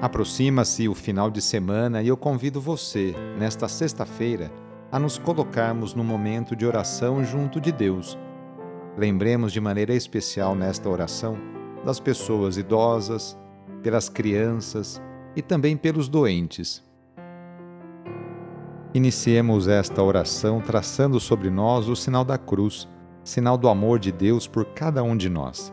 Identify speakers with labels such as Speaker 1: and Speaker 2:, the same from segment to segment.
Speaker 1: Aproxima-se o final de semana e eu convido você, nesta sexta-feira, a nos colocarmos no momento de oração junto de Deus. Lembremos de maneira especial nesta oração das pessoas idosas, pelas crianças e também pelos doentes. Iniciemos esta oração traçando sobre nós o sinal da cruz, sinal do amor de Deus por cada um de nós.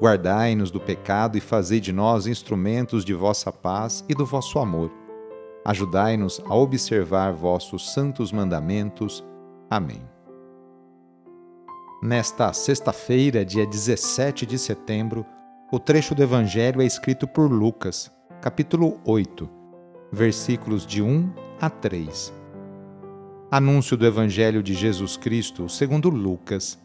Speaker 1: Guardai-nos do pecado e fazei de nós instrumentos de vossa paz e do vosso amor. Ajudai-nos a observar vossos santos mandamentos. Amém. Nesta sexta-feira, dia 17 de setembro, o trecho do Evangelho é escrito por Lucas, capítulo 8, versículos de 1 a 3. Anúncio do Evangelho de Jesus Cristo segundo Lucas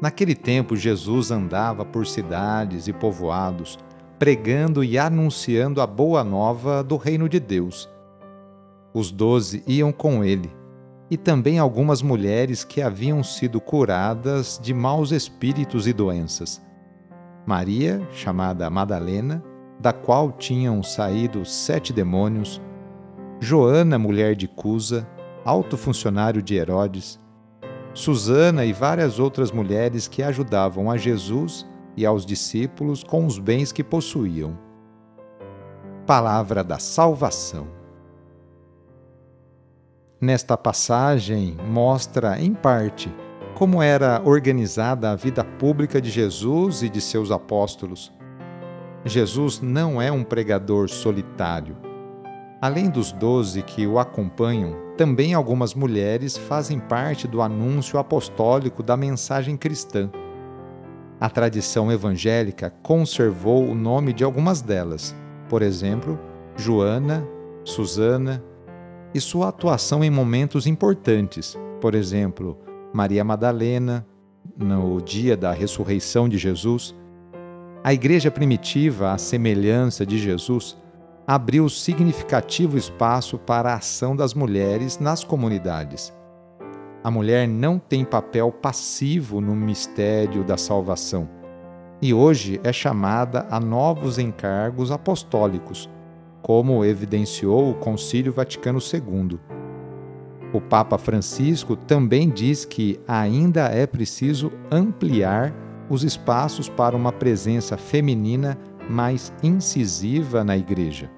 Speaker 1: Naquele tempo, Jesus andava por cidades e povoados, pregando e anunciando a boa nova do reino de Deus. Os doze iam com ele, e também algumas mulheres que haviam sido curadas de maus espíritos e doenças. Maria, chamada Madalena, da qual tinham saído sete demônios, Joana, mulher de Cusa, alto funcionário de Herodes, Susana e várias outras mulheres que ajudavam a Jesus e aos discípulos com os bens que possuíam. Palavra da Salvação. Nesta passagem, mostra, em parte, como era organizada a vida pública de Jesus e de seus apóstolos. Jesus não é um pregador solitário. Além dos doze que o acompanham, também algumas mulheres fazem parte do anúncio apostólico da mensagem cristã. A tradição evangélica conservou o nome de algumas delas, por exemplo, Joana, Susana, e sua atuação em momentos importantes, por exemplo, Maria Madalena, no dia da ressurreição de Jesus. A igreja primitiva, à semelhança de Jesus, abriu significativo espaço para a ação das mulheres nas comunidades. A mulher não tem papel passivo no mistério da salvação e hoje é chamada a novos encargos apostólicos, como evidenciou o Concílio Vaticano II. O Papa Francisco também diz que ainda é preciso ampliar os espaços para uma presença feminina mais incisiva na Igreja.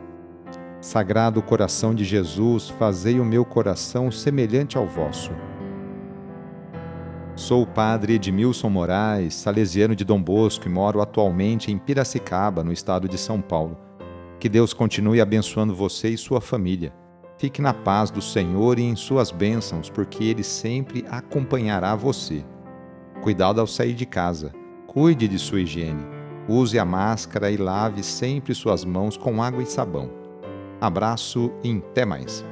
Speaker 1: Sagrado coração de Jesus, fazei o meu coração semelhante ao vosso. Sou o padre Edmilson Moraes, salesiano de Dom Bosco e moro atualmente em Piracicaba, no estado de São Paulo. Que Deus continue abençoando você e sua família. Fique na paz do Senhor e em suas bênçãos, porque Ele sempre acompanhará você. Cuidado ao sair de casa. Cuide de sua higiene. Use a máscara e lave sempre suas mãos com água e sabão. Abraço e até mais.